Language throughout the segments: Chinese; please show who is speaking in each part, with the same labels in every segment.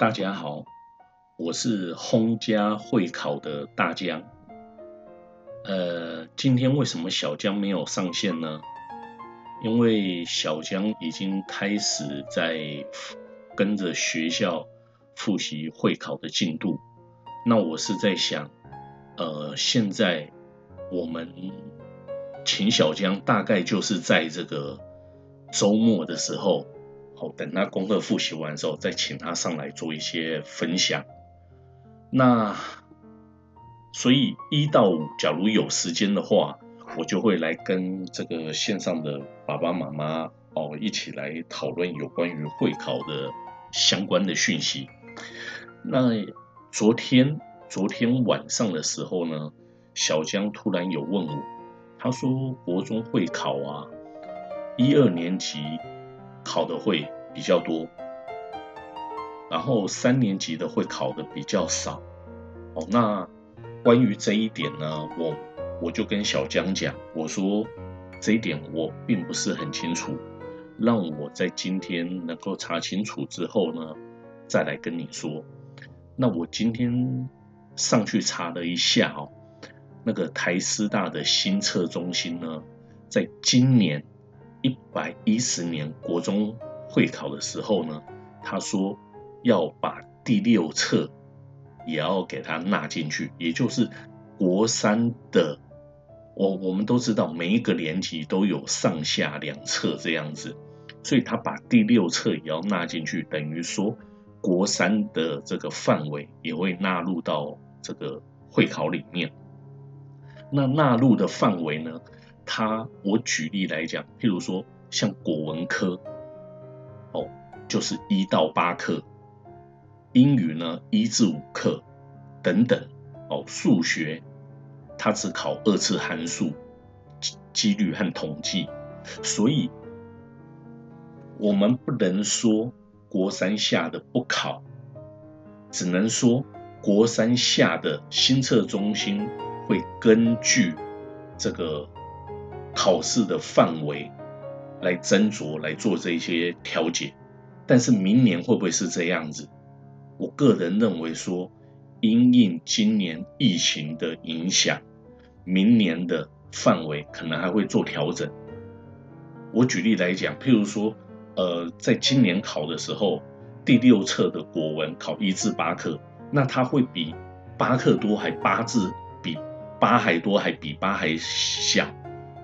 Speaker 1: 大家好，我是轰家会考的大江。呃，今天为什么小江没有上线呢？因为小江已经开始在跟着学校复习会考的进度。那我是在想，呃，现在我们请小江大概就是在这个周末的时候。好，等他功课复习完之后，再请他上来做一些分享。那所以一到五，假如有时间的话，我就会来跟这个线上的爸爸妈妈哦一起来讨论有关于会考的相关的讯息。那昨天昨天晚上的时候呢，小江突然有问我，他说国中会考啊，一二年级。考的会比较多，然后三年级的会考的比较少。哦，那关于这一点呢，我我就跟小江讲，我说这一点我并不是很清楚，让我在今天能够查清楚之后呢，再来跟你说。那我今天上去查了一下哦，那个台师大的新测中心呢，在今年。一百一十年国中会考的时候呢，他说要把第六册也要给他纳进去，也就是国三的。我我们都知道每一个年级都有上下两册这样子，所以他把第六册也要纳进去，等于说国三的这个范围也会纳入到这个会考里面。那纳入的范围呢？他，我举例来讲，譬如说像国文科，哦，就是一到八课；英语呢一至五课等等，哦，数学它只考二次函数、几率和统计，所以我们不能说国三下的不考，只能说国三下的新测中心会根据这个。考试的范围来斟酌来做这些调节，但是明年会不会是这样子？我个人认为说，因应今年疫情的影响，明年的范围可能还会做调整。我举例来讲，譬如说，呃，在今年考的时候，第六册的国文考一至八课，那它会比八课多还八字比八还多还比八还小？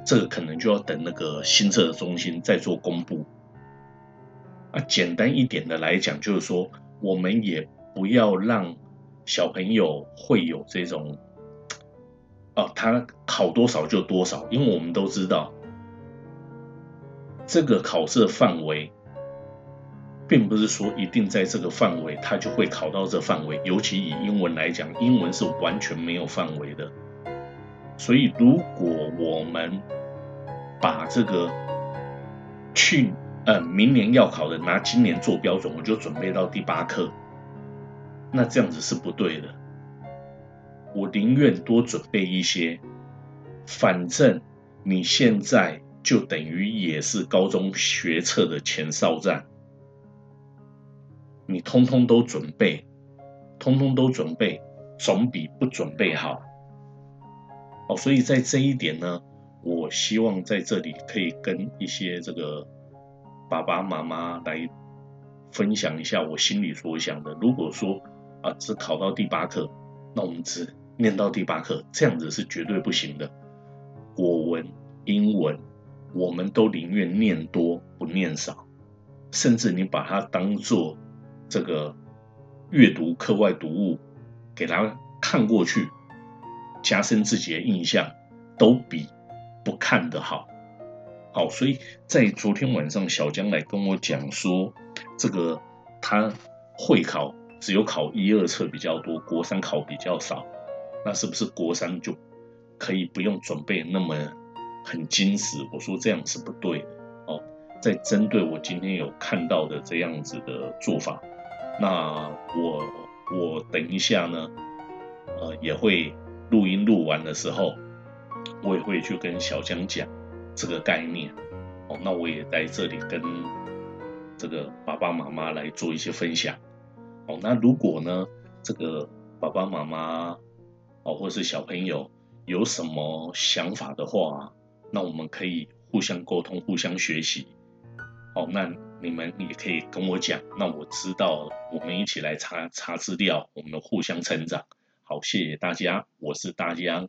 Speaker 1: 这个可能就要等那个新测的中心再做公布。啊，简单一点的来讲，就是说，我们也不要让小朋友会有这种，哦，他考多少就多少，因为我们都知道，这个考试的范围，并不是说一定在这个范围，他就会考到这范围。尤其以英文来讲，英文是完全没有范围的。所以，如果我们把这个去呃明年要考的拿今年做标准，我就准备到第八课，那这样子是不对的。我宁愿多准备一些，反正你现在就等于也是高中学测的前哨战，你通通都准备，通通都准备，总比不准备好。哦，所以在这一点呢，我希望在这里可以跟一些这个爸爸妈妈来分享一下我心里所想的。如果说啊，只考到第八课，那我们只念到第八课，这样子是绝对不行的。国文、英文，我们都宁愿念多不念少，甚至你把它当做这个阅读课外读物，给他看过去。加深自己的印象，都比不看的好。好，所以在昨天晚上，小江来跟我讲说，这个他会考只有考一二册比较多，国三考比较少。那是不是国三就可以不用准备那么很精实？我说这样是不对的。哦，在针对我今天有看到的这样子的做法，那我我等一下呢，呃，也会。录音录完的时候，我也会去跟小江讲这个概念哦。那我也在这里跟这个爸爸妈妈来做一些分享。哦，那如果呢，这个爸爸妈妈哦，或是小朋友有什么想法的话，那我们可以互相沟通，互相学习。哦，那你们也可以跟我讲，那我知道，我们一起来查查资料，我们互相成长。好，谢谢大家，我是大江。